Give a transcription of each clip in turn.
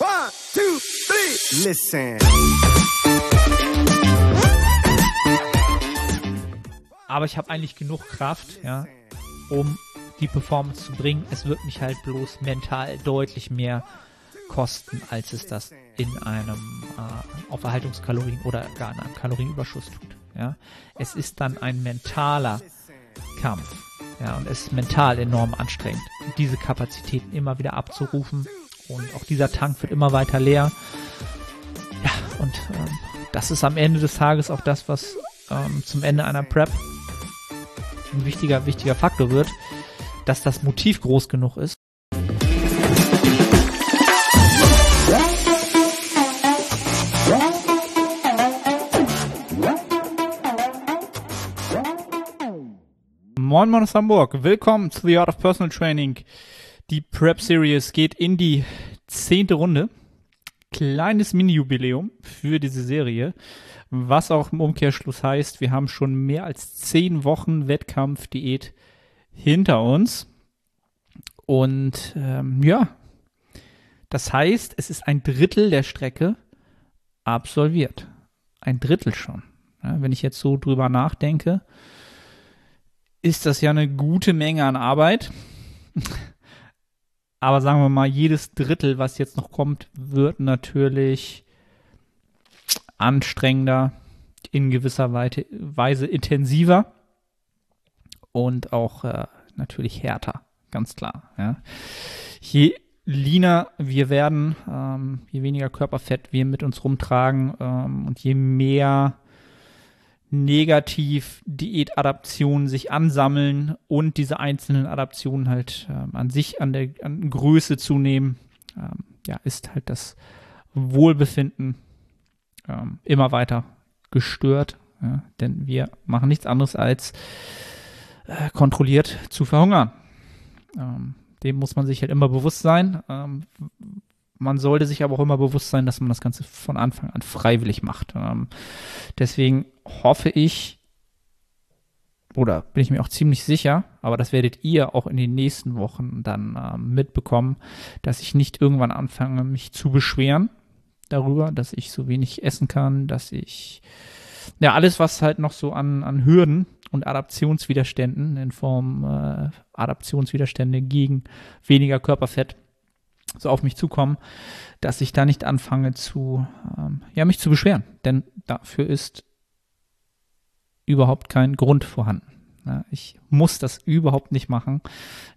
One, two, three. Listen. Aber ich habe eigentlich genug Kraft, ja, um die Performance zu bringen. Es wird mich halt bloß mental deutlich mehr kosten, als es das in einem äh, auf Erhaltungskalorien oder gar in einem Kalorienüberschuss tut. Ja, es ist dann ein mentaler Kampf. Ja, und es ist mental enorm anstrengend, diese Kapazitäten immer wieder abzurufen. Und auch dieser Tank wird immer weiter leer. Ja, und ähm, das ist am Ende des Tages auch das, was ähm, zum Ende einer Prep ein wichtiger, wichtiger Faktor wird, dass das Motiv groß genug ist. Moin Moin aus Hamburg, willkommen zu The Art of Personal Training. Die Prep Series geht in die zehnte Runde. Kleines Mini-Jubiläum für diese Serie, was auch im Umkehrschluss heißt, wir haben schon mehr als zehn Wochen Wettkampfdiät hinter uns. Und ähm, ja, das heißt, es ist ein Drittel der Strecke absolviert. Ein Drittel schon. Ja, wenn ich jetzt so drüber nachdenke, ist das ja eine gute Menge an Arbeit. Aber sagen wir mal, jedes Drittel, was jetzt noch kommt, wird natürlich anstrengender, in gewisser Weise intensiver und auch äh, natürlich härter, ganz klar. Ja. Je leaner wir werden, ähm, je weniger Körperfett wir mit uns rumtragen ähm, und je mehr negativ Diätadaptionen sich ansammeln und diese einzelnen Adaptionen halt ähm, an sich an der an Größe zunehmen, ähm, ja, ist halt das Wohlbefinden ähm, immer weiter gestört. Ja, denn wir machen nichts anderes als äh, kontrolliert zu verhungern. Ähm, dem muss man sich halt immer bewusst sein. Ähm, man sollte sich aber auch immer bewusst sein, dass man das Ganze von Anfang an freiwillig macht. Ähm, deswegen hoffe ich, oder bin ich mir auch ziemlich sicher, aber das werdet ihr auch in den nächsten Wochen dann äh, mitbekommen, dass ich nicht irgendwann anfange, mich zu beschweren darüber, dass ich so wenig essen kann, dass ich ja alles, was halt noch so an, an Hürden und Adaptionswiderständen in Form äh, Adaptionswiderstände gegen weniger Körperfett so auf mich zukommen, dass ich da nicht anfange zu, ähm, ja, mich zu beschweren. Denn dafür ist überhaupt kein Grund vorhanden. Ja, ich muss das überhaupt nicht machen.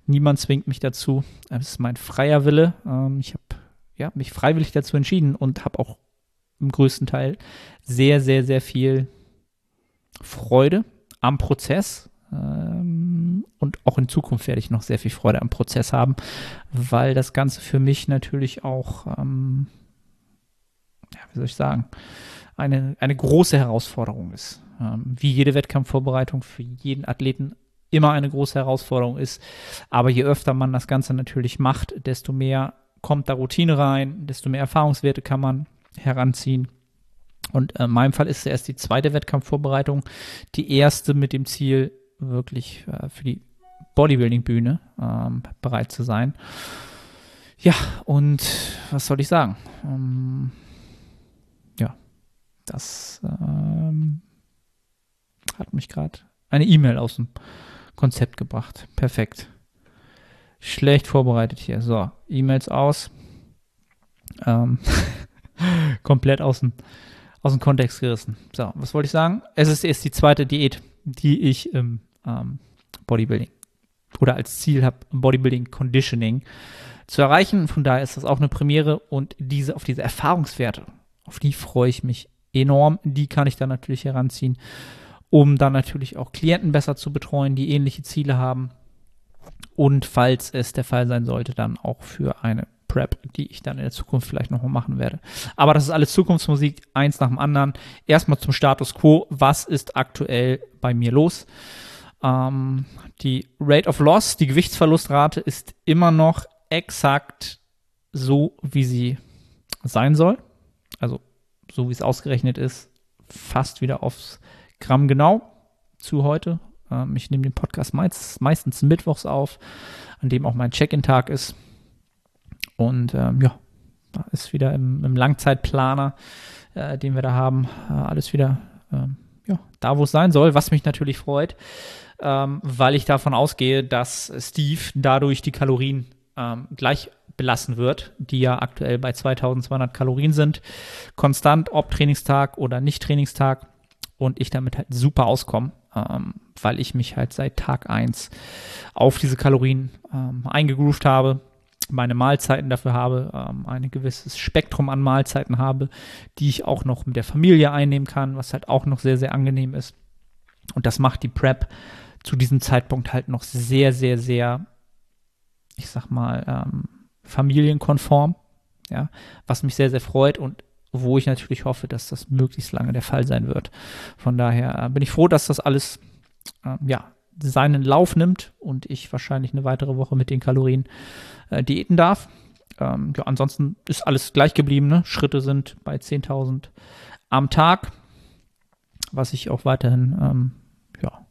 Niemand zwingt mich dazu. Es ist mein freier Wille. Ähm, ich habe ja, mich freiwillig dazu entschieden und habe auch im größten Teil sehr, sehr, sehr viel Freude am Prozess. Ähm, und auch in Zukunft werde ich noch sehr viel Freude am Prozess haben, weil das Ganze für mich natürlich auch, ähm, ja, wie soll ich sagen, eine, eine große Herausforderung ist. Ähm, wie jede Wettkampfvorbereitung für jeden Athleten immer eine große Herausforderung ist. Aber je öfter man das Ganze natürlich macht, desto mehr kommt da Routine rein, desto mehr Erfahrungswerte kann man heranziehen. Und äh, in meinem Fall ist es erst die zweite Wettkampfvorbereitung, die erste mit dem Ziel, wirklich äh, für die Bodybuilding-Bühne ähm, bereit zu sein. Ja, und was soll ich sagen? Ähm, ja, das ähm, hat mich gerade eine E-Mail aus dem Konzept gebracht. Perfekt. Schlecht vorbereitet hier. So, E-Mails aus. Ähm, komplett aus dem, aus dem Kontext gerissen. So, was wollte ich sagen? Es ist erst die zweite Diät, die ich im ähm, Bodybuilding oder als Ziel habe, Bodybuilding Conditioning zu erreichen. Von daher ist das auch eine Premiere und diese auf diese Erfahrungswerte, auf die freue ich mich enorm. Die kann ich dann natürlich heranziehen, um dann natürlich auch Klienten besser zu betreuen, die ähnliche Ziele haben. Und falls es der Fall sein sollte, dann auch für eine Prep, die ich dann in der Zukunft vielleicht nochmal machen werde. Aber das ist alles Zukunftsmusik, eins nach dem anderen. Erstmal zum Status quo. Was ist aktuell bei mir los? Ähm, die Rate of Loss, die Gewichtsverlustrate ist immer noch exakt so, wie sie sein soll. Also so wie es ausgerechnet ist, fast wieder aufs Gramm genau zu heute. Ähm, ich nehme den Podcast meist, meistens mittwochs auf, an dem auch mein Check-in-Tag ist. Und ähm, ja, da ist wieder im, im Langzeitplaner, äh, den wir da haben, äh, alles wieder ähm, ja, da, wo es sein soll, was mich natürlich freut, ähm, weil ich davon ausgehe, dass Steve dadurch die Kalorien ähm, gleich belassen wird, die ja aktuell bei 2200 Kalorien sind, konstant, ob Trainingstag oder nicht Trainingstag und ich damit halt super auskomme, ähm, weil ich mich halt seit Tag 1 auf diese Kalorien ähm, eingegroovt habe, meine Mahlzeiten dafür habe, ähm, ein gewisses Spektrum an Mahlzeiten habe, die ich auch noch mit der Familie einnehmen kann, was halt auch noch sehr, sehr angenehm ist. Und das macht die Prep zu diesem Zeitpunkt halt noch sehr, sehr, sehr, ich sag mal, ähm, familienkonform, ja, was mich sehr, sehr freut und wo ich natürlich hoffe, dass das möglichst lange der Fall sein wird. Von daher äh, bin ich froh, dass das alles äh, ja, seinen Lauf nimmt und ich wahrscheinlich eine weitere Woche mit den Kalorien äh, diäten darf. Ähm, ja, ansonsten ist alles gleich geblieben. Ne? Schritte sind bei 10.000 am Tag, was ich auch weiterhin ähm, ja,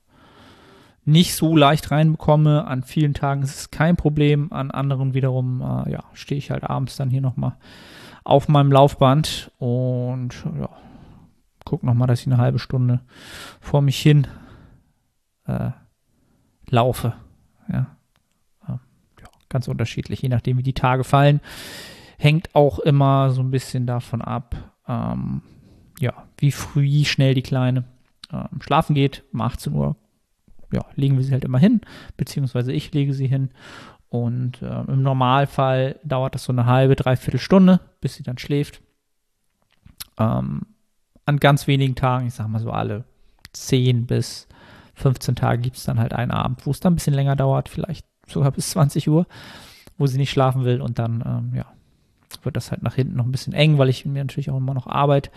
nicht so leicht reinbekomme. An vielen Tagen ist es kein Problem, an anderen wiederum äh, ja, stehe ich halt abends dann hier nochmal auf meinem Laufband und ja, guck nochmal, dass ich eine halbe Stunde vor mich hin äh, laufe. Ja. ja. ganz unterschiedlich, je nachdem, wie die Tage fallen. Hängt auch immer so ein bisschen davon ab, ähm, ja, wie früh, schnell die Kleine ähm, schlafen geht. Um 18 Uhr ja, legen wir sie halt immer hin, beziehungsweise ich lege sie hin. Und äh, im Normalfall dauert das so eine halbe, dreiviertel Stunde, bis sie dann schläft. Ähm, an ganz wenigen Tagen, ich sag mal so alle 10 bis 15 Tage, gibt es dann halt einen Abend, wo es dann ein bisschen länger dauert, vielleicht sogar bis 20 Uhr, wo sie nicht schlafen will. Und dann, ähm, ja, wird das halt nach hinten noch ein bisschen eng, weil ich mir natürlich auch immer noch Arbeit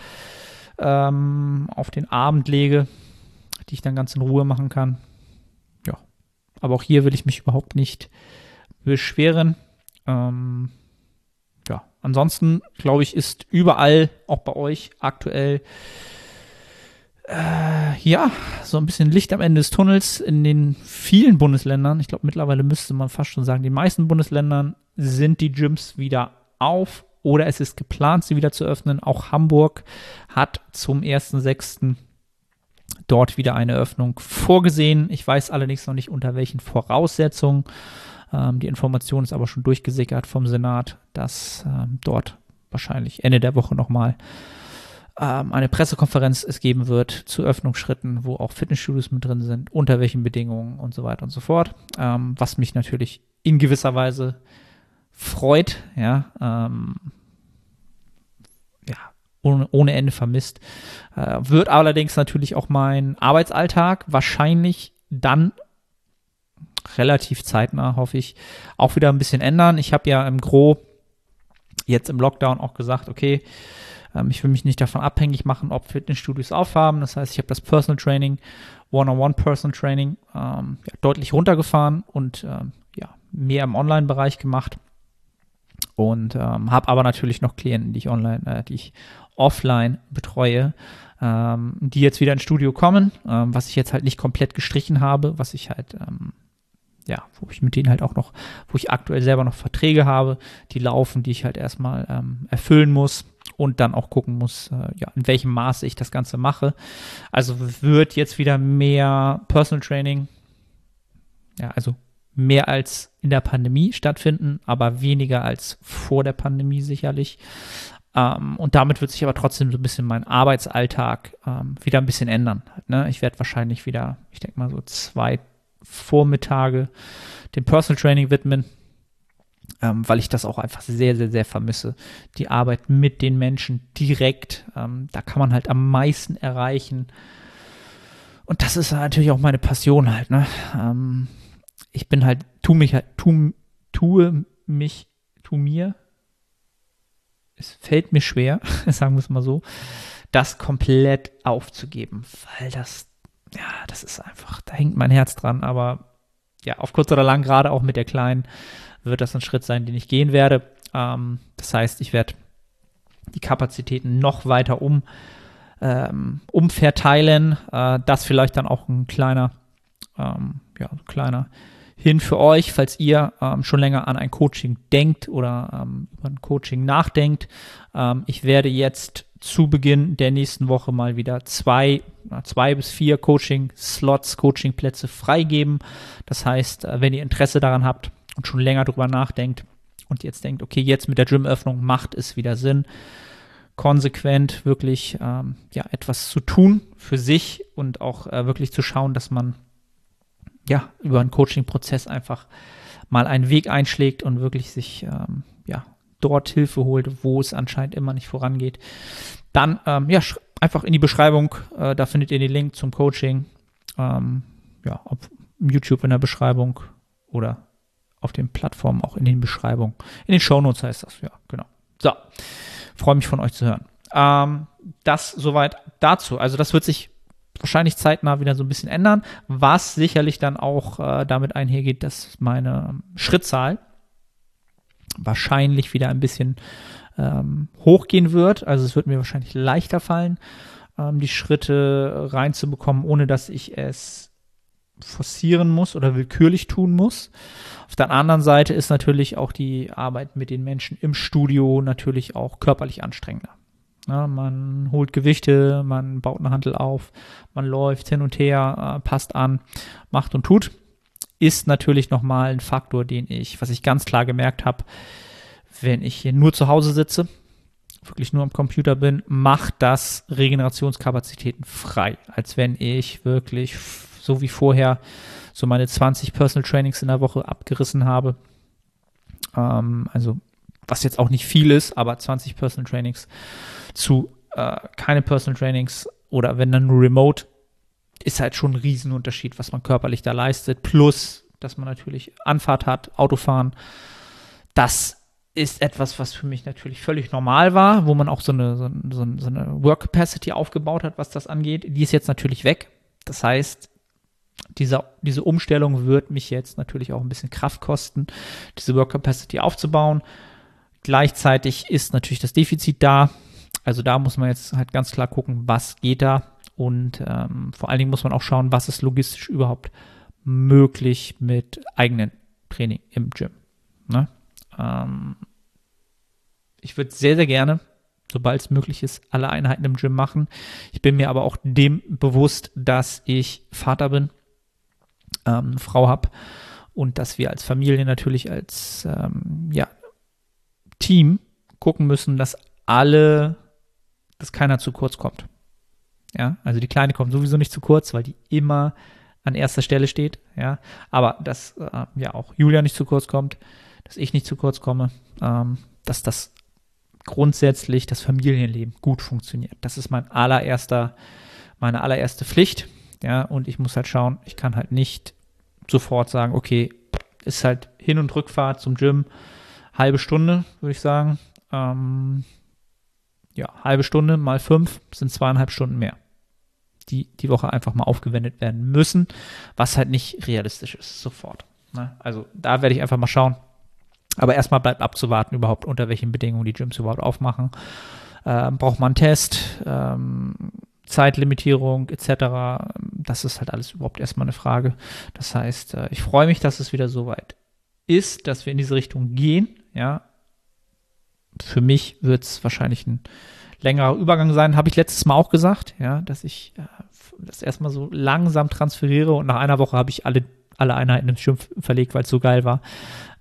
ähm, auf den Abend lege, die ich dann ganz in Ruhe machen kann. Aber auch hier will ich mich überhaupt nicht beschweren. Ähm, ja, ansonsten glaube ich, ist überall, auch bei euch aktuell, äh, ja, so ein bisschen Licht am Ende des Tunnels in den vielen Bundesländern. Ich glaube, mittlerweile müsste man fast schon sagen, die meisten Bundesländern sind die Gyms wieder auf oder es ist geplant, sie wieder zu öffnen. Auch Hamburg hat zum 1.6 dort wieder eine Öffnung vorgesehen. Ich weiß allerdings noch nicht unter welchen Voraussetzungen. Ähm, die Information ist aber schon durchgesickert vom Senat, dass ähm, dort wahrscheinlich Ende der Woche nochmal ähm, eine Pressekonferenz es geben wird zu Öffnungsschritten, wo auch Fitnessstudios mit drin sind, unter welchen Bedingungen und so weiter und so fort. Ähm, was mich natürlich in gewisser Weise freut, ja, ähm, ja, ohne, ohne Ende vermisst. Äh, wird allerdings natürlich auch mein Arbeitsalltag wahrscheinlich dann relativ zeitnah, hoffe ich, auch wieder ein bisschen ändern. Ich habe ja im Gro jetzt im Lockdown auch gesagt, okay, ähm, ich will mich nicht davon abhängig machen, ob Fitnessstudios aufhaben. Das heißt, ich habe das Personal Training, One-on-One Personal Training ähm, ja, deutlich runtergefahren und ähm, ja, mehr im Online-Bereich gemacht und ähm, habe aber natürlich noch Klienten, die ich online, äh, die ich offline betreue, ähm, die jetzt wieder ins Studio kommen, ähm, was ich jetzt halt nicht komplett gestrichen habe, was ich halt, ja, wo ich mit denen halt auch noch, wo ich aktuell selber noch Verträge habe, die laufen, die ich halt erstmal ähm, erfüllen muss und dann auch gucken muss, äh, ja, in welchem Maße ich das Ganze mache. Also wird jetzt wieder mehr Personal Training, ja, also mehr als in der Pandemie stattfinden, aber weniger als vor der Pandemie sicherlich. Ähm, und damit wird sich aber trotzdem so ein bisschen mein Arbeitsalltag ähm, wieder ein bisschen ändern. Ne? Ich werde wahrscheinlich wieder, ich denke mal so zwei Vormittage dem Personal Training widmen, ähm, weil ich das auch einfach sehr, sehr, sehr vermisse. Die Arbeit mit den Menschen direkt, ähm, da kann man halt am meisten erreichen. Und das ist natürlich auch meine Passion halt. Ne? Ähm, ich bin halt, tu mich halt, tu, tue mich, tu mir es fällt mir schwer, sagen wir es mal so, das komplett aufzugeben, weil das, ja, das ist einfach, da hängt mein Herz dran, aber ja, auf kurz oder lang, gerade auch mit der Kleinen, wird das ein Schritt sein, den ich gehen werde. Ähm, das heißt, ich werde die Kapazitäten noch weiter um, ähm, umverteilen, äh, das vielleicht dann auch ein kleiner, ähm, ja, ein kleiner hin für euch, falls ihr ähm, schon länger an ein Coaching denkt oder ähm, über ein Coaching nachdenkt. Ähm, ich werde jetzt zu Beginn der nächsten Woche mal wieder zwei, zwei bis vier Coaching-Slots, Coaching-Plätze freigeben. Das heißt, äh, wenn ihr Interesse daran habt und schon länger drüber nachdenkt und jetzt denkt, okay, jetzt mit der Gym-Öffnung macht es wieder Sinn, konsequent wirklich ähm, ja, etwas zu tun für sich und auch äh, wirklich zu schauen, dass man ja über einen Coaching-Prozess einfach mal einen Weg einschlägt und wirklich sich ähm, ja dort Hilfe holt, wo es anscheinend immer nicht vorangeht. Dann ähm, ja einfach in die Beschreibung, äh, da findet ihr den Link zum Coaching. Ähm, ja, ob YouTube in der Beschreibung oder auf den Plattformen auch in den Beschreibungen. In den Shownotes heißt das, ja, genau. So, freue mich von euch zu hören. Ähm, das soweit dazu. Also das wird sich wahrscheinlich zeitnah wieder so ein bisschen ändern, was sicherlich dann auch äh, damit einhergeht, dass meine Schrittzahl wahrscheinlich wieder ein bisschen ähm, hochgehen wird. Also es wird mir wahrscheinlich leichter fallen, ähm, die Schritte reinzubekommen, ohne dass ich es forcieren muss oder willkürlich tun muss. Auf der anderen Seite ist natürlich auch die Arbeit mit den Menschen im Studio natürlich auch körperlich anstrengender. Ja, man holt Gewichte, man baut eine Handel auf, man läuft hin und her, äh, passt an, macht und tut. Ist natürlich nochmal ein Faktor, den ich, was ich ganz klar gemerkt habe, wenn ich hier nur zu Hause sitze, wirklich nur am Computer bin, macht das Regenerationskapazitäten frei, als wenn ich wirklich so wie vorher so meine 20 Personal Trainings in der Woche abgerissen habe. Ähm, also was jetzt auch nicht viel ist, aber 20 Personal Trainings zu äh, keine Personal Trainings oder wenn dann nur Remote, ist halt schon ein Riesenunterschied, was man körperlich da leistet. Plus, dass man natürlich Anfahrt hat, Autofahren. Das ist etwas, was für mich natürlich völlig normal war, wo man auch so eine, so, so, so eine Work Capacity aufgebaut hat, was das angeht. Die ist jetzt natürlich weg. Das heißt, diese, diese Umstellung wird mich jetzt natürlich auch ein bisschen Kraft kosten, diese Work Capacity aufzubauen. Gleichzeitig ist natürlich das Defizit da. Also da muss man jetzt halt ganz klar gucken, was geht da. Und ähm, vor allen Dingen muss man auch schauen, was ist logistisch überhaupt möglich mit eigenen Training im Gym. Ne? Ähm, ich würde sehr, sehr gerne, sobald es möglich ist, alle Einheiten im Gym machen. Ich bin mir aber auch dem bewusst, dass ich Vater bin, ähm, Frau habe und dass wir als Familie natürlich als ähm, ja, Team gucken müssen, dass alle, dass keiner zu kurz kommt. Ja, also die Kleine kommt sowieso nicht zu kurz, weil die immer an erster Stelle steht. Ja, aber dass äh, ja auch Julia nicht zu kurz kommt, dass ich nicht zu kurz komme, ähm, dass das grundsätzlich das Familienleben gut funktioniert. Das ist mein allererster, meine allererste Pflicht. Ja, und ich muss halt schauen, ich kann halt nicht sofort sagen, okay, ist halt Hin- und Rückfahrt zum Gym, halbe Stunde, würde ich sagen. Ähm, ja, halbe Stunde mal fünf sind zweieinhalb Stunden mehr, die die Woche einfach mal aufgewendet werden müssen, was halt nicht realistisch ist, sofort. Ne? Also da werde ich einfach mal schauen. Aber erstmal bleibt abzuwarten, überhaupt unter welchen Bedingungen die Gyms überhaupt aufmachen. Ähm, braucht man einen Test? Ähm, Zeitlimitierung etc. Das ist halt alles überhaupt erstmal eine Frage. Das heißt, äh, ich freue mich, dass es wieder so weit ist, dass wir in diese Richtung gehen. Ja, für mich wird es wahrscheinlich ein längerer Übergang sein, habe ich letztes Mal auch gesagt, ja, dass ich äh, das erstmal so langsam transferiere und nach einer Woche habe ich alle, alle Einheiten im Schirm verlegt, weil es so geil war.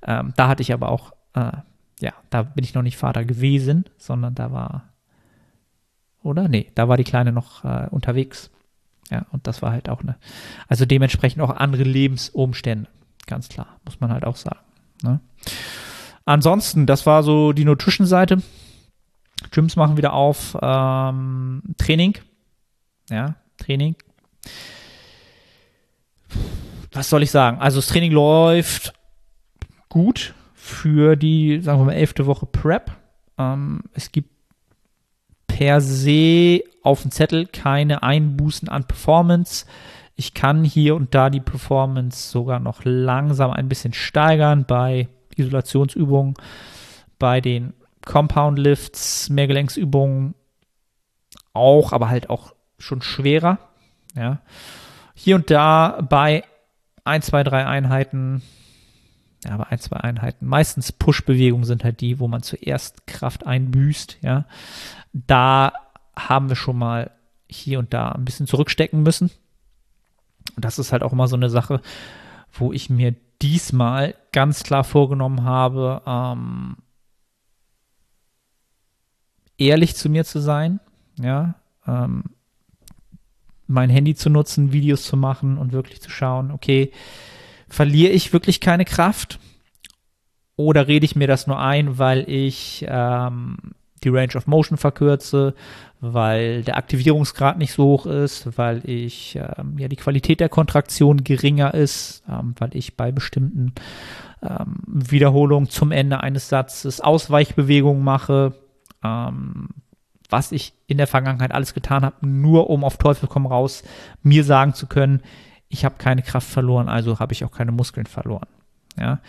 Ähm, da hatte ich aber auch, äh, ja, da bin ich noch nicht Vater gewesen, sondern da war oder? Nee, da war die Kleine noch äh, unterwegs. Ja, und das war halt auch eine, also dementsprechend auch andere Lebensumstände. Ganz klar, muss man halt auch sagen. Ne? Ansonsten, das war so die Nutrition-Seite. Gyms machen wieder auf. Ähm, Training. Ja, Training. Was soll ich sagen? Also das Training läuft gut für die, sagen wir mal, elfte Woche Prep. Ähm, es gibt per se auf dem Zettel keine Einbußen an Performance. Ich kann hier und da die Performance sogar noch langsam ein bisschen steigern bei Isolationsübungen, bei den Compound Lifts, Mehrgelenksübungen auch, aber halt auch schon schwerer. Ja. Hier und da bei ein, zwei, drei Einheiten, ja, aber ein, zwei Einheiten. Meistens Push-Bewegungen sind halt die, wo man zuerst Kraft einbüßt, ja. Da haben wir schon mal hier und da ein bisschen zurückstecken müssen. Und das ist halt auch immer so eine Sache, wo ich mir diesmal ganz klar vorgenommen habe, ähm, ehrlich zu mir zu sein, ja, ähm, mein Handy zu nutzen, Videos zu machen und wirklich zu schauen, okay, verliere ich wirklich keine Kraft oder rede ich mir das nur ein, weil ich ähm, die Range of Motion verkürze, weil der Aktivierungsgrad nicht so hoch ist, weil ich ähm, ja die Qualität der Kontraktion geringer ist, ähm, weil ich bei bestimmten ähm, Wiederholungen zum Ende eines Satzes Ausweichbewegungen mache, ähm, was ich in der Vergangenheit alles getan habe, nur um auf Teufel komm raus mir sagen zu können, ich habe keine Kraft verloren, also habe ich auch keine Muskeln verloren. Ja,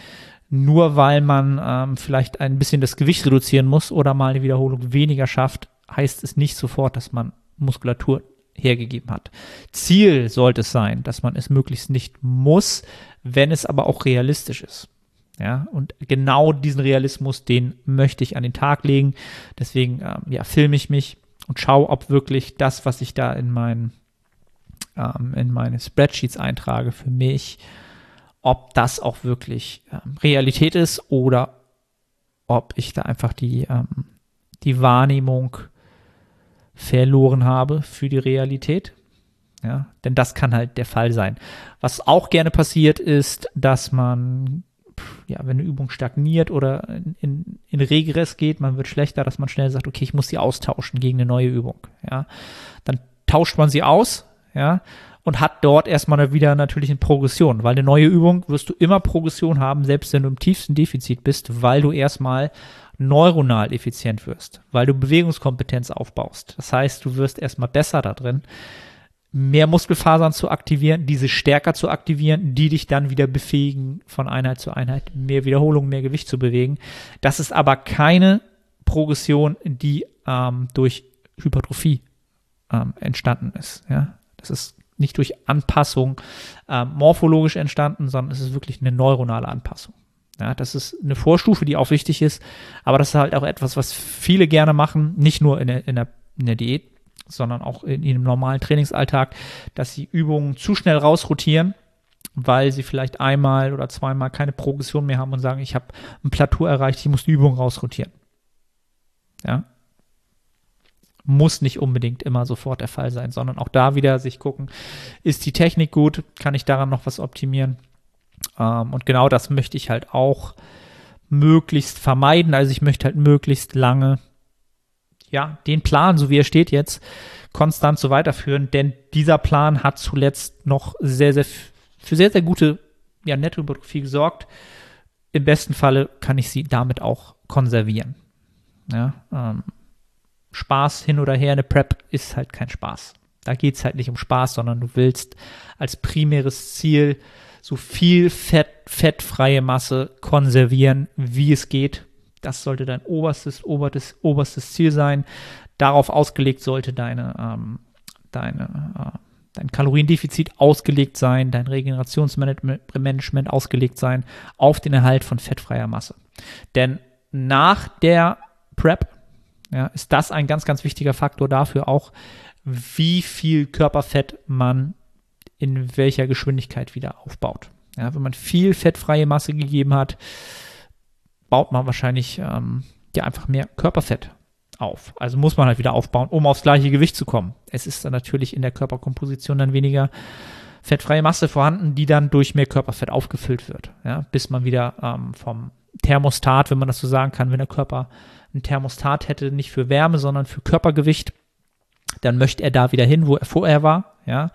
nur weil man ähm, vielleicht ein bisschen das Gewicht reduzieren muss oder mal eine Wiederholung weniger schafft, heißt es nicht sofort, dass man Muskulatur hergegeben hat. Ziel sollte es sein, dass man es möglichst nicht muss, wenn es aber auch realistisch ist. Ja, und genau diesen Realismus, den möchte ich an den Tag legen. Deswegen ähm, ja, filme ich mich und schaue, ob wirklich das, was ich da in, mein, ähm, in meine Spreadsheets eintrage, für mich ob das auch wirklich ähm, Realität ist oder ob ich da einfach die, ähm, die Wahrnehmung verloren habe für die Realität. Ja, denn das kann halt der Fall sein. Was auch gerne passiert ist, dass man, ja, wenn eine Übung stagniert oder in, in, Regress geht, man wird schlechter, dass man schnell sagt, okay, ich muss sie austauschen gegen eine neue Übung. Ja, dann tauscht man sie aus, ja, und hat dort erstmal wieder natürlich eine Progression, weil eine neue Übung wirst du immer Progression haben, selbst wenn du im tiefsten Defizit bist, weil du erstmal neuronal effizient wirst, weil du Bewegungskompetenz aufbaust. Das heißt, du wirst erstmal besser da drin, mehr Muskelfasern zu aktivieren, diese stärker zu aktivieren, die dich dann wieder befähigen, von Einheit zu Einheit mehr Wiederholung, mehr Gewicht zu bewegen. Das ist aber keine Progression, die ähm, durch Hypertrophie ähm, entstanden ist. Ja, das ist nicht durch Anpassung äh, morphologisch entstanden, sondern es ist wirklich eine neuronale Anpassung. Ja, das ist eine Vorstufe, die auch wichtig ist, aber das ist halt auch etwas, was viele gerne machen, nicht nur in der, in der, in der Diät, sondern auch in ihrem normalen Trainingsalltag, dass sie Übungen zu schnell rausrotieren, weil sie vielleicht einmal oder zweimal keine Progression mehr haben und sagen, ich habe ein Plateau erreicht, ich muss die Übung rausrotieren. Ja, muss nicht unbedingt immer sofort der Fall sein, sondern auch da wieder sich gucken, ist die Technik gut, kann ich daran noch was optimieren? Ähm, und genau das möchte ich halt auch möglichst vermeiden. Also ich möchte halt möglichst lange, ja, den Plan, so wie er steht jetzt, konstant so weiterführen, denn dieser Plan hat zuletzt noch sehr, sehr, für sehr, sehr gute, ja, Nettohypertrophie gesorgt. Im besten Falle kann ich sie damit auch konservieren. Ja, ähm, Spaß hin oder her, eine Prep ist halt kein Spaß. Da geht es halt nicht um Spaß, sondern du willst als primäres Ziel so viel Fett, fettfreie Masse konservieren, wie es geht. Das sollte dein oberstes, oberstes, oberstes Ziel sein. Darauf ausgelegt sollte deine, ähm, deine, äh, dein Kaloriendefizit ausgelegt sein, dein Regenerationsmanagement ausgelegt sein auf den Erhalt von fettfreier Masse. Denn nach der Prep ja, ist das ein ganz, ganz wichtiger Faktor dafür auch, wie viel Körperfett man in welcher Geschwindigkeit wieder aufbaut. Ja, wenn man viel fettfreie Masse gegeben hat, baut man wahrscheinlich ähm, ja einfach mehr Körperfett auf. Also muss man halt wieder aufbauen, um aufs gleiche Gewicht zu kommen. Es ist dann natürlich in der Körperkomposition dann weniger fettfreie Masse vorhanden, die dann durch mehr Körperfett aufgefüllt wird, ja, bis man wieder ähm, vom Thermostat, wenn man das so sagen kann, wenn der Körper ein Thermostat hätte, nicht für Wärme, sondern für Körpergewicht, dann möchte er da wieder hin, wo er vorher war, ja.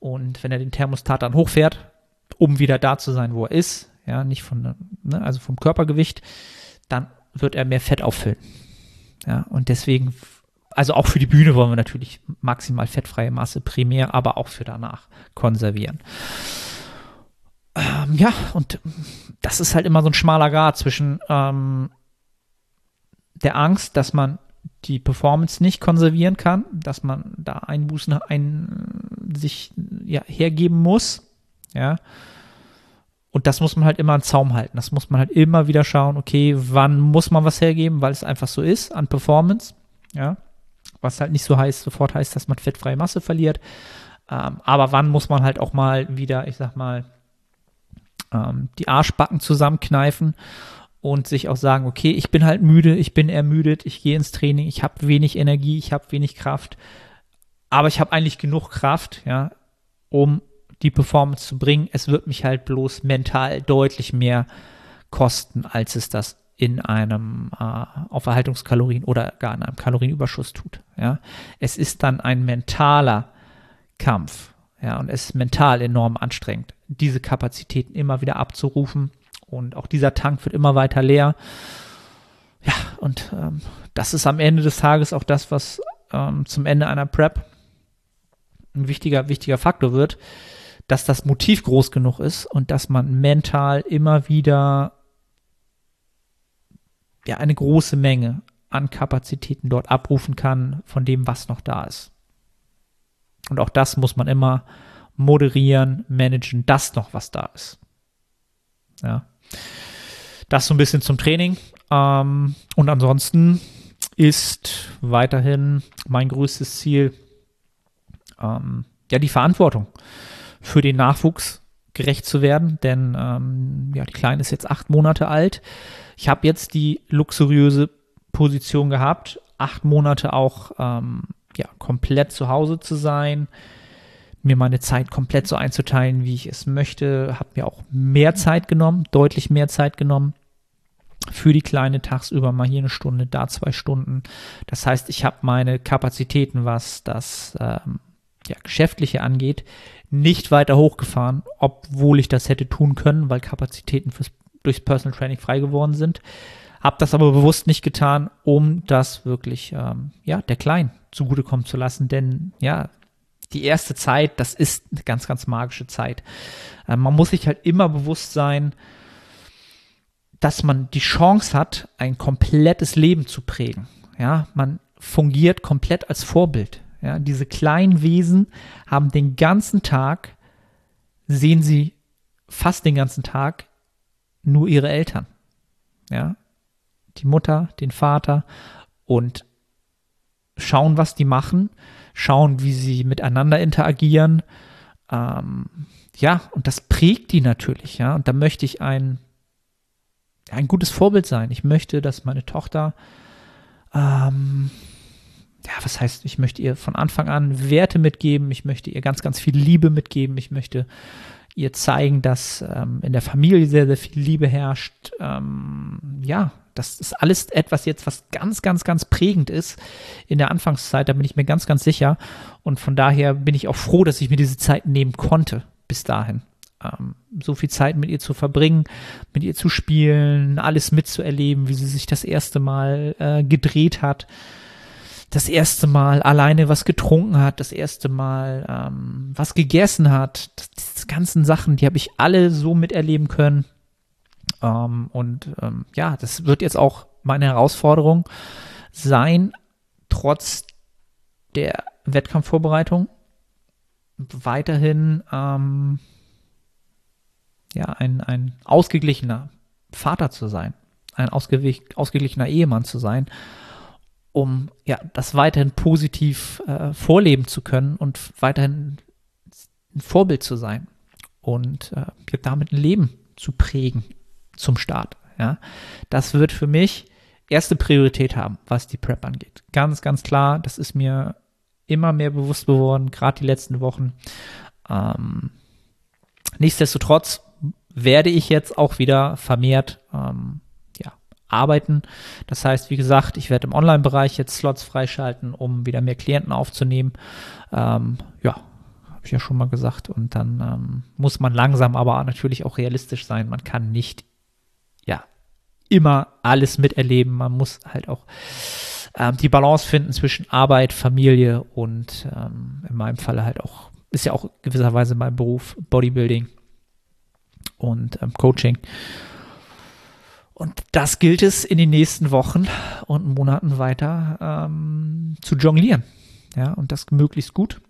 Und wenn er den Thermostat dann hochfährt, um wieder da zu sein, wo er ist, ja, nicht von, ne, also vom Körpergewicht, dann wird er mehr Fett auffüllen. Ja, und deswegen, also auch für die Bühne wollen wir natürlich maximal fettfreie Masse primär, aber auch für danach konservieren. Ähm, ja, und das ist halt immer so ein schmaler Grad zwischen ähm, der Angst, dass man die Performance nicht konservieren kann, dass man da Einbußen ein, sich ja, hergeben muss, ja, und das muss man halt immer an Zaum halten. Das muss man halt immer wieder schauen, okay, wann muss man was hergeben, weil es einfach so ist an Performance. Ja. Was halt nicht so heißt, sofort heißt, dass man fettfreie Masse verliert. Ähm, aber wann muss man halt auch mal wieder, ich sag mal, ähm, die Arschbacken zusammenkneifen und sich auch sagen, okay, ich bin halt müde, ich bin ermüdet, ich gehe ins Training, ich habe wenig Energie, ich habe wenig Kraft, aber ich habe eigentlich genug Kraft, ja, um die Performance zu bringen. Es wird mich halt bloß mental deutlich mehr kosten, als es das in einem äh, auf Erhaltungskalorien oder gar in einem Kalorienüberschuss tut. Ja, es ist dann ein mentaler Kampf. Ja, und es ist mental enorm anstrengend, diese Kapazitäten immer wieder abzurufen. Und auch dieser Tank wird immer weiter leer. Ja, und ähm, das ist am Ende des Tages auch das, was ähm, zum Ende einer Prep ein wichtiger, wichtiger Faktor wird dass das Motiv groß genug ist und dass man mental immer wieder ja eine große Menge an Kapazitäten dort abrufen kann von dem, was noch da ist. Und auch das muss man immer moderieren, managen, dass noch was da ist. Ja. Das so ein bisschen zum Training. Ähm, und ansonsten ist weiterhin mein größtes Ziel ähm, ja die Verantwortung für den Nachwuchs gerecht zu werden, denn ähm, ja, die Kleine ist jetzt acht Monate alt. Ich habe jetzt die luxuriöse Position gehabt, acht Monate auch ähm, ja, komplett zu Hause zu sein, mir meine Zeit komplett so einzuteilen, wie ich es möchte, habe mir auch mehr Zeit genommen, deutlich mehr Zeit genommen für die Kleine tagsüber mal hier eine Stunde, da zwei Stunden. Das heißt, ich habe meine Kapazitäten, was das ähm, ja, Geschäftliche angeht, nicht weiter hochgefahren, obwohl ich das hätte tun können, weil Kapazitäten fürs, durchs Personal Training frei geworden sind. Habe das aber bewusst nicht getan, um das wirklich ähm, ja, der Kleinen zugutekommen zu lassen. Denn ja, die erste Zeit, das ist eine ganz, ganz magische Zeit. Äh, man muss sich halt immer bewusst sein, dass man die Chance hat, ein komplettes Leben zu prägen. Ja, man fungiert komplett als Vorbild. Ja, diese kleinen Wesen haben den ganzen Tag, sehen sie fast den ganzen Tag nur ihre Eltern. Ja, die Mutter, den Vater und schauen, was die machen, schauen, wie sie miteinander interagieren. Ähm, ja, und das prägt die natürlich, ja. Und da möchte ich ein, ein gutes Vorbild sein. Ich möchte, dass meine Tochter ähm, ja, was heißt, ich möchte ihr von Anfang an Werte mitgeben, ich möchte ihr ganz, ganz viel Liebe mitgeben, ich möchte ihr zeigen, dass ähm, in der Familie sehr, sehr viel Liebe herrscht. Ähm, ja, das ist alles etwas jetzt, was ganz, ganz, ganz prägend ist in der Anfangszeit, da bin ich mir ganz, ganz sicher. Und von daher bin ich auch froh, dass ich mir diese Zeit nehmen konnte bis dahin. Ähm, so viel Zeit mit ihr zu verbringen, mit ihr zu spielen, alles mitzuerleben, wie sie sich das erste Mal äh, gedreht hat das erste Mal alleine was getrunken hat, das erste Mal ähm, was gegessen hat. Diese ganzen Sachen, die habe ich alle so miterleben können. Ähm, und ähm, ja, das wird jetzt auch meine Herausforderung sein, trotz der Wettkampfvorbereitung weiterhin ähm, ja, ein, ein ausgeglichener Vater zu sein, ein ausgeglichener Ehemann zu sein um ja das weiterhin positiv äh, vorleben zu können und weiterhin ein Vorbild zu sein und äh, damit ein Leben zu prägen zum Start. Ja, das wird für mich erste Priorität haben, was die Prep angeht. Ganz, ganz klar, das ist mir immer mehr bewusst geworden, gerade die letzten Wochen. Ähm, nichtsdestotrotz werde ich jetzt auch wieder vermehrt ähm, arbeiten. Das heißt, wie gesagt, ich werde im Online-Bereich jetzt Slots freischalten, um wieder mehr Klienten aufzunehmen. Ähm, ja, habe ich ja schon mal gesagt. Und dann ähm, muss man langsam, aber natürlich auch realistisch sein. Man kann nicht, ja, immer alles miterleben. Man muss halt auch ähm, die Balance finden zwischen Arbeit, Familie und ähm, in meinem Falle halt auch, ist ja auch gewisserweise mein Beruf, Bodybuilding und ähm, Coaching. Und das gilt es in den nächsten Wochen und Monaten weiter ähm, zu jonglieren. Ja, und das möglichst gut.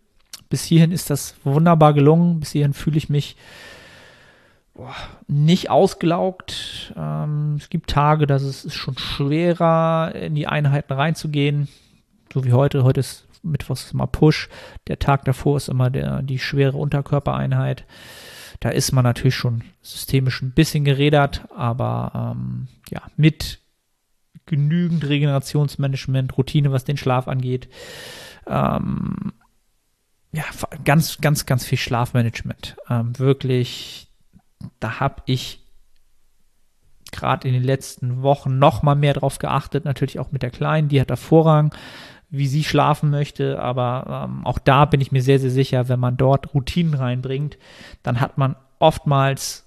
Bis hierhin ist das wunderbar gelungen. Bis hierhin fühle ich mich boah, nicht ausgelaugt. Ähm, es gibt Tage, da ist es schon schwerer, in die Einheiten reinzugehen. So wie heute. Heute ist Mittwochs immer Push. Der Tag davor ist immer der, die schwere Unterkörpereinheit. Da ist man natürlich schon systemisch ein bisschen gerädert, aber ähm, ja, mit genügend Regenerationsmanagement, Routine, was den Schlaf angeht. Ähm, ja, ganz, ganz, ganz viel Schlafmanagement. Ähm, wirklich, da habe ich gerade in den letzten Wochen noch mal mehr drauf geachtet. Natürlich auch mit der Kleinen, die hat da Vorrang, wie sie schlafen möchte. Aber ähm, auch da bin ich mir sehr, sehr sicher, wenn man dort Routinen reinbringt, dann hat man oftmals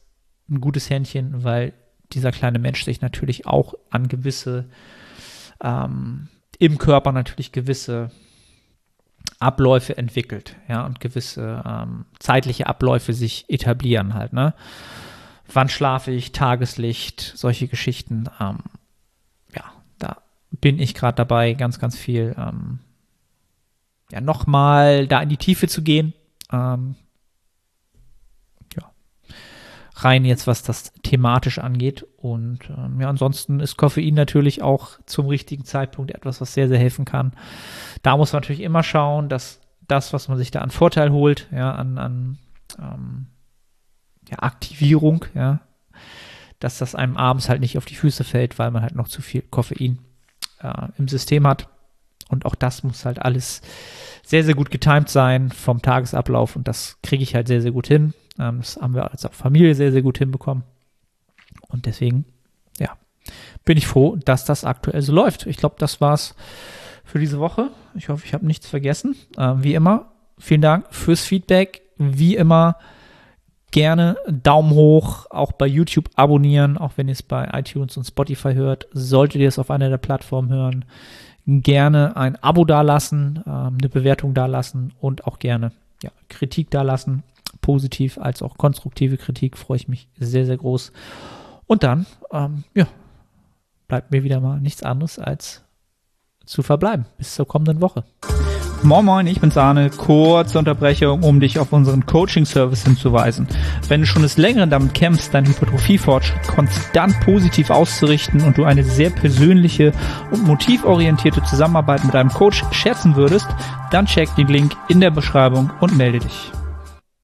ein gutes Händchen, weil dieser kleine Mensch sich natürlich auch an gewisse, ähm, im Körper natürlich gewisse Abläufe entwickelt, ja, und gewisse ähm, zeitliche Abläufe sich etablieren halt, ne? Wann schlafe ich, Tageslicht, solche Geschichten, ähm, ja, da bin ich gerade dabei, ganz, ganz viel, ähm, ja, nochmal da in die Tiefe zu gehen, ähm, rein jetzt, was das thematisch angeht. Und ähm, ja, ansonsten ist Koffein natürlich auch zum richtigen Zeitpunkt etwas, was sehr, sehr helfen kann. Da muss man natürlich immer schauen, dass das, was man sich da an Vorteil holt, ja, an, an ähm, ja, Aktivierung, ja, dass das einem abends halt nicht auf die Füße fällt, weil man halt noch zu viel Koffein äh, im System hat. Und auch das muss halt alles sehr, sehr gut getimt sein vom Tagesablauf und das kriege ich halt sehr, sehr gut hin. Ähm, das haben wir als Familie sehr, sehr gut hinbekommen. Und deswegen, ja, bin ich froh, dass das aktuell so läuft. Ich glaube, das war's für diese Woche. Ich hoffe, ich habe nichts vergessen. Ähm, wie immer, vielen Dank fürs Feedback. Wie immer, gerne Daumen hoch, auch bei YouTube abonnieren, auch wenn ihr es bei iTunes und Spotify hört. Solltet ihr es auf einer der Plattformen hören, gerne ein Abo dalassen, ähm, eine Bewertung dalassen und auch gerne ja, Kritik dalassen positiv als auch konstruktive Kritik freue ich mich sehr, sehr groß. Und dann, ähm, ja, bleibt mir wieder mal nichts anderes als zu verbleiben. Bis zur kommenden Woche. Moin Moin, ich bin Sahne. Kurze Unterbrechung, um dich auf unseren Coaching-Service hinzuweisen. Wenn du schon des Längeren damit kämpfst, deinen Hypertrophie-Fortschritt konstant positiv auszurichten und du eine sehr persönliche und motivorientierte Zusammenarbeit mit einem Coach schätzen würdest, dann check den Link in der Beschreibung und melde dich.